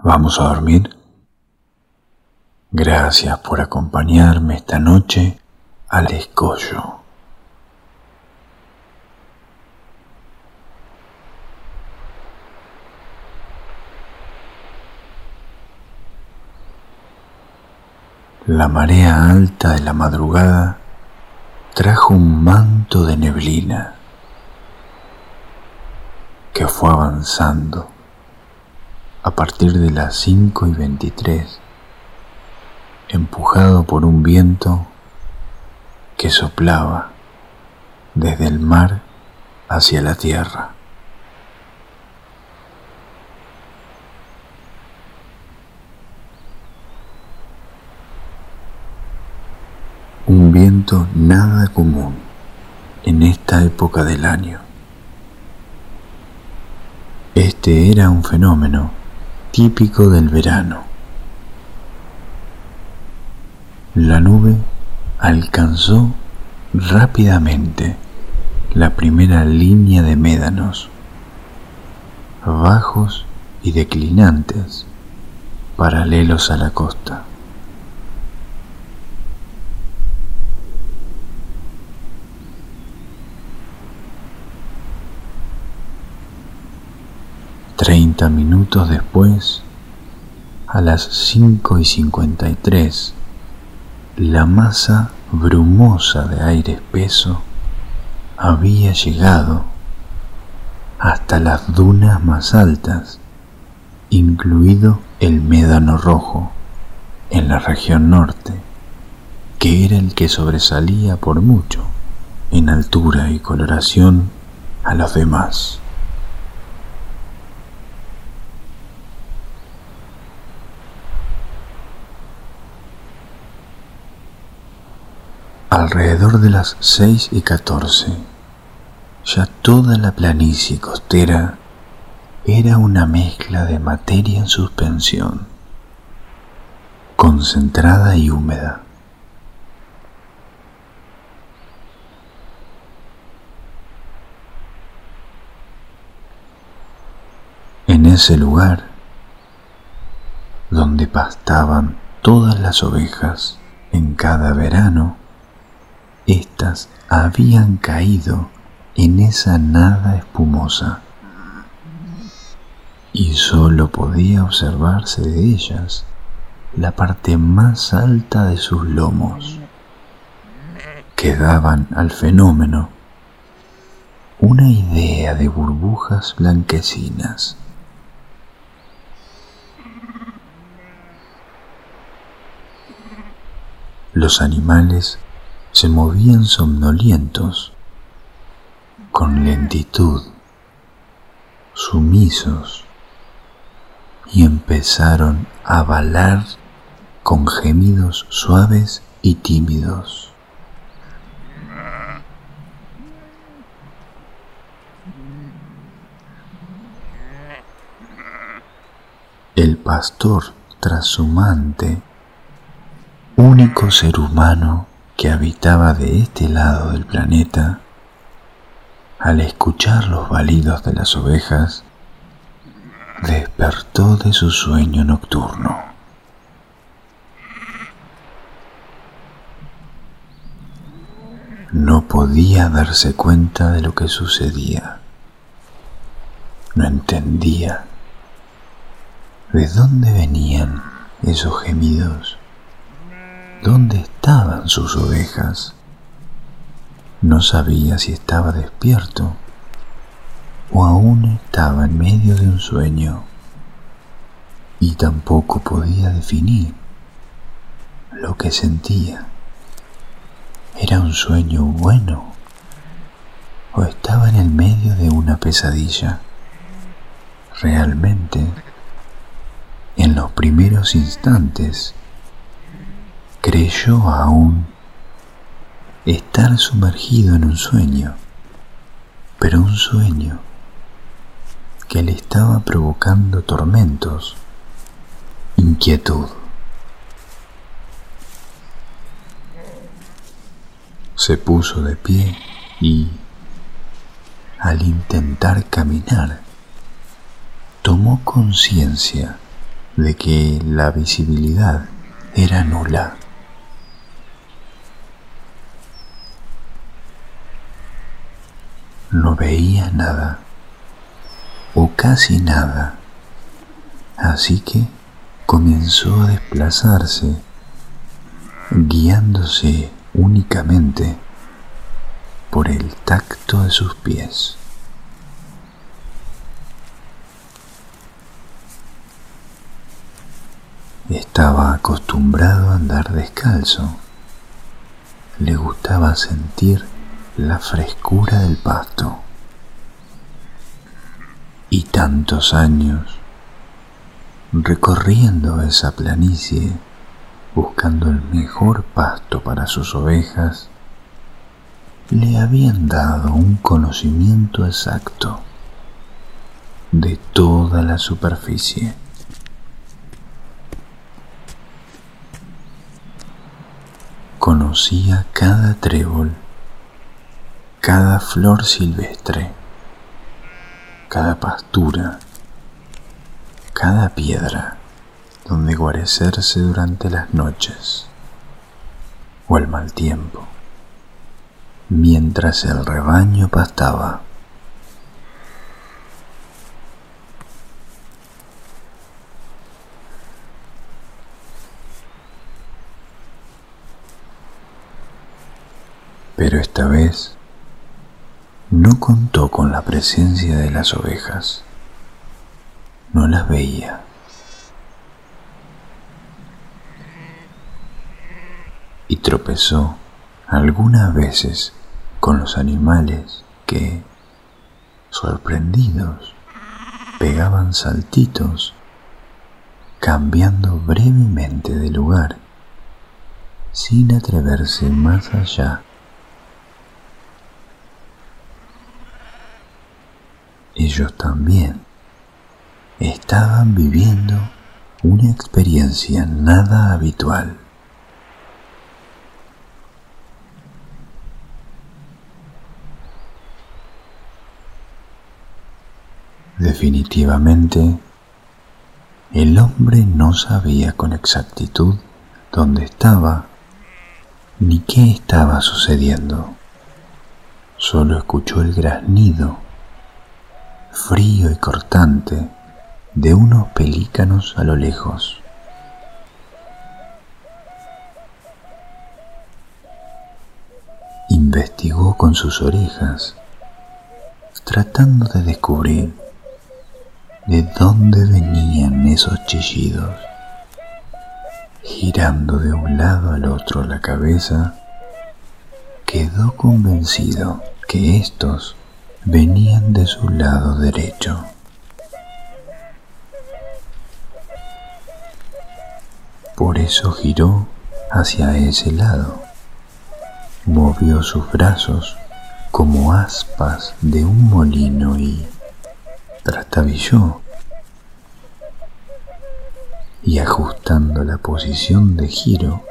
¿Vamos a dormir? Gracias por acompañarme esta noche al escollo. La marea alta de la madrugada trajo un manto de neblina que fue avanzando a partir de las 5 y 23, empujado por un viento que soplaba desde el mar hacia la tierra. Un viento nada común en esta época del año. Este era un fenómeno típico del verano. La nube alcanzó rápidamente la primera línea de médanos, bajos y declinantes, paralelos a la costa. Treinta minutos después, a las cinco y cincuenta y tres, la masa brumosa de aire espeso había llegado hasta las dunas más altas, incluido el médano rojo en la región norte, que era el que sobresalía por mucho en altura y coloración a los demás. Alrededor de las seis y catorce, ya toda la planicie costera era una mezcla de materia en suspensión, concentrada y húmeda. En ese lugar, donde pastaban todas las ovejas en cada verano, éstas habían caído en esa nada espumosa y sólo podía observarse de ellas la parte más alta de sus lomos, que daban al fenómeno una idea de burbujas blanquecinas. Los animales se movían somnolientos, con lentitud, sumisos, y empezaron a balar con gemidos suaves y tímidos. El pastor trashumante, único ser humano que habitaba de este lado del planeta, al escuchar los balidos de las ovejas, despertó de su sueño nocturno. No podía darse cuenta de lo que sucedía. No entendía de dónde venían esos gemidos. ¿Dónde estaban sus ovejas? No sabía si estaba despierto o aún estaba en medio de un sueño y tampoco podía definir lo que sentía. ¿Era un sueño bueno o estaba en el medio de una pesadilla? Realmente, en los primeros instantes, creyó aún estar sumergido en un sueño, pero un sueño que le estaba provocando tormentos, inquietud. Se puso de pie y, al intentar caminar, tomó conciencia de que la visibilidad era nula. No veía nada, o casi nada, así que comenzó a desplazarse, guiándose únicamente por el tacto de sus pies. Estaba acostumbrado a andar descalzo. Le gustaba sentir la frescura del pasto. Y tantos años recorriendo esa planicie buscando el mejor pasto para sus ovejas, le habían dado un conocimiento exacto de toda la superficie. Conocía cada trébol, cada flor silvestre, cada pastura, cada piedra donde guarecerse durante las noches o el mal tiempo, mientras el rebaño pastaba. Pero esta vez no contó con la presencia de las ovejas. No las veía. y tropezó algunas veces con los animales que, sorprendidos, pegaban saltitos, cambiando brevemente de lugar, sin atreverse más allá. Ellos también estaban viviendo una experiencia nada habitual. Definitivamente, el hombre no sabía con exactitud dónde estaba ni qué estaba sucediendo. Solo escuchó el graznido, frío y cortante, de unos pelícanos a lo lejos. Investigó con sus orejas, tratando de descubrir de dónde venían esos chillidos. Girando de un lado al otro la cabeza, quedó convencido que estos venían de su lado derecho. Por eso giró hacia ese lado, movió sus brazos como aspas de un molino y trastabilló. Y ajustando la posición de giro,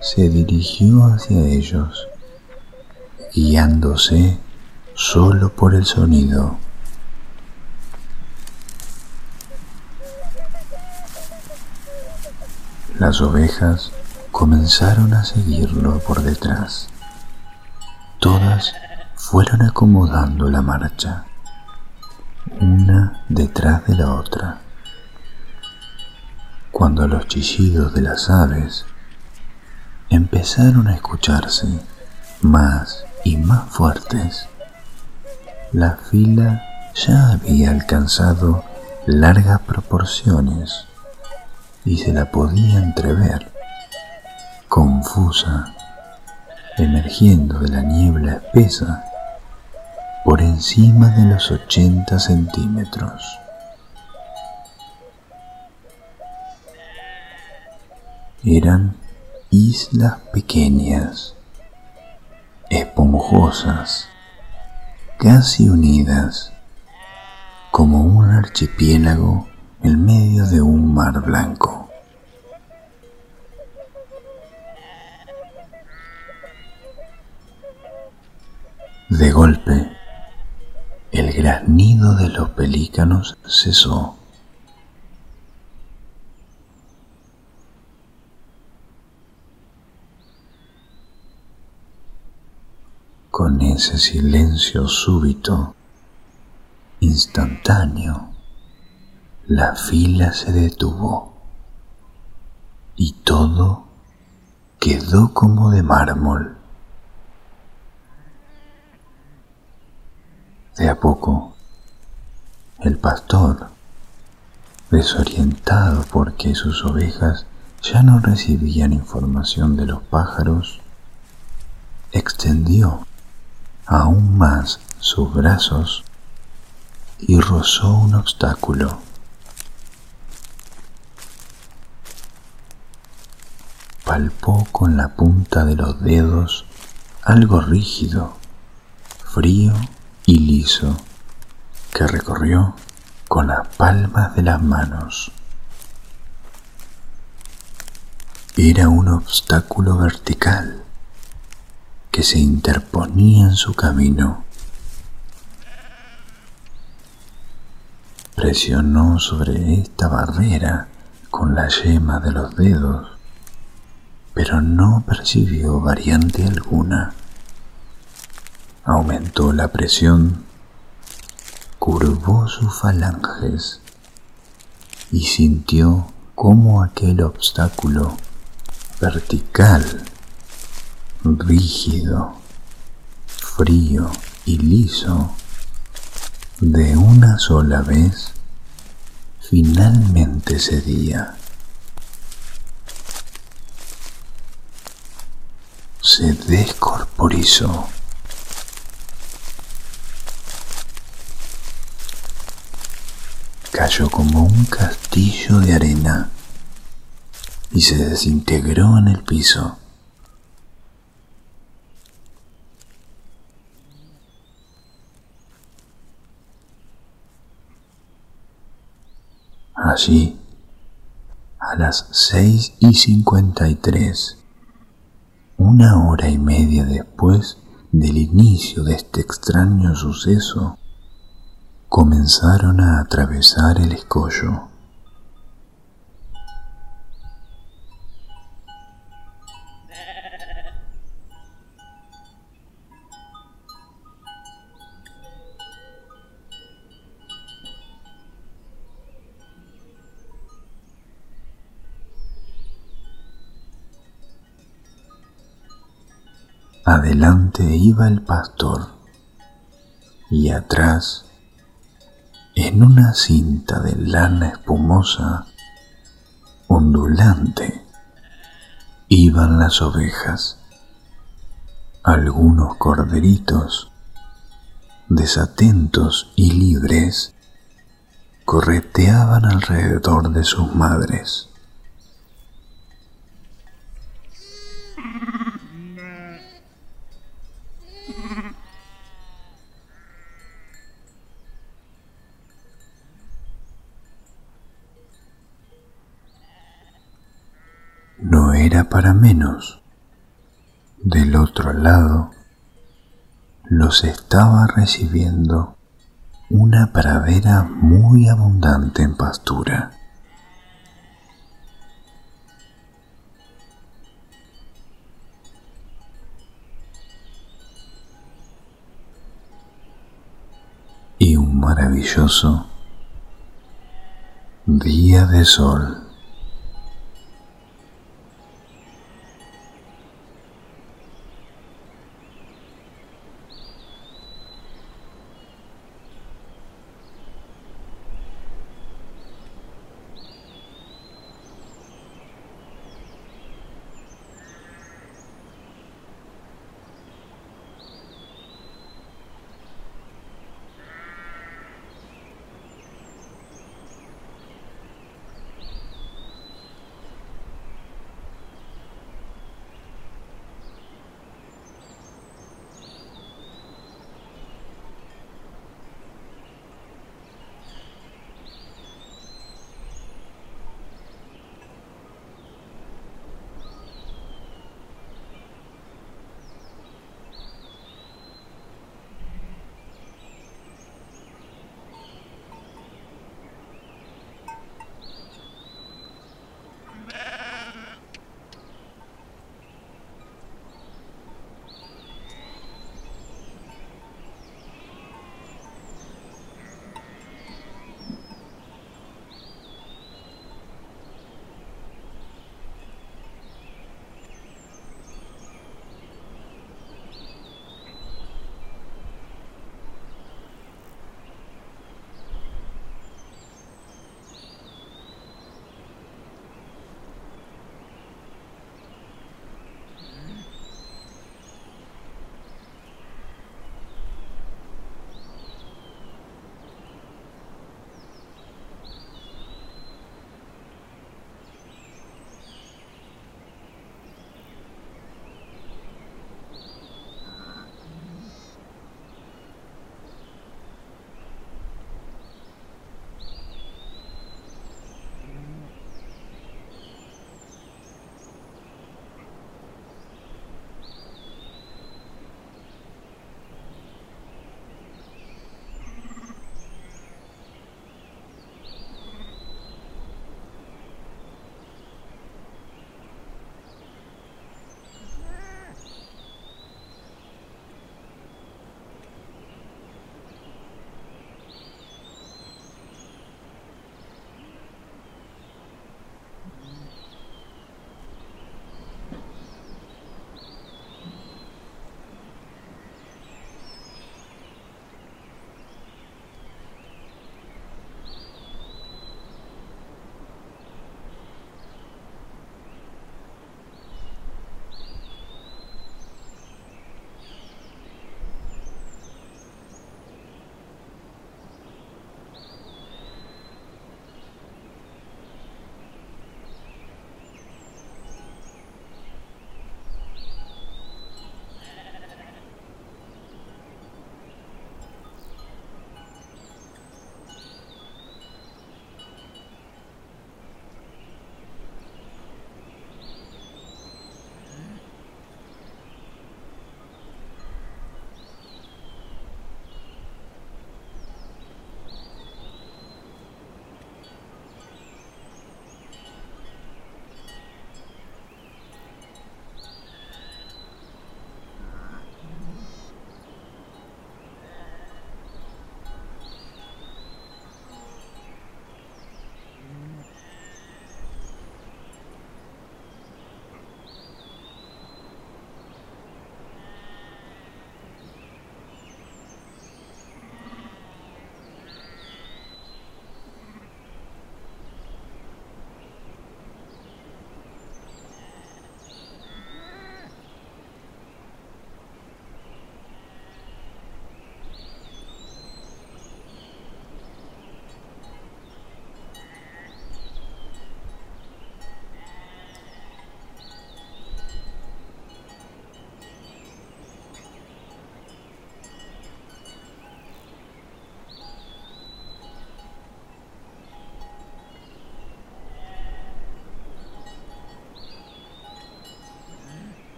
se dirigió hacia ellos, guiándose solo por el sonido. Las ovejas comenzaron a seguirlo por detrás. Todas fueron acomodando la marcha una detrás de la otra. Cuando los chillidos de las aves empezaron a escucharse más y más fuertes, la fila ya había alcanzado largas proporciones y se la podía entrever, confusa, emergiendo de la niebla espesa por encima de los 80 centímetros. Eran islas pequeñas, esponjosas, casi unidas, como un archipiélago en medio de un mar blanco. De golpe, el graznido de los pelícanos cesó con ese silencio súbito, instantáneo, la fila se detuvo y todo quedó como de mármol. De a poco, el pastor, desorientado porque sus ovejas ya no recibían información de los pájaros, extendió aún más sus brazos y rozó un obstáculo. Palpó con la punta de los dedos algo rígido, frío y liso que recorrió con las palmas de las manos. Era un obstáculo vertical que se interponía en su camino. Presionó sobre esta barrera con la yema de los dedos, pero no percibió variante alguna. Aumentó la presión, curvó sus falanges y sintió cómo aquel obstáculo vertical, rígido, frío y liso, de una sola vez, finalmente cedía. Se descorporizó. Cayó como un castillo de arena y se desintegró en el piso. Allí, a las seis y cincuenta y tres, una hora y media después del inicio de este extraño suceso, comenzaron a atravesar el escollo. Adelante iba el pastor y atrás, en una cinta de lana espumosa, ondulante, iban las ovejas. Algunos corderitos, desatentos y libres, correteaban alrededor de sus madres. no era para menos. Del otro lado, los estaba recibiendo una pradera muy abundante en pastura. Y un maravilloso día de sol.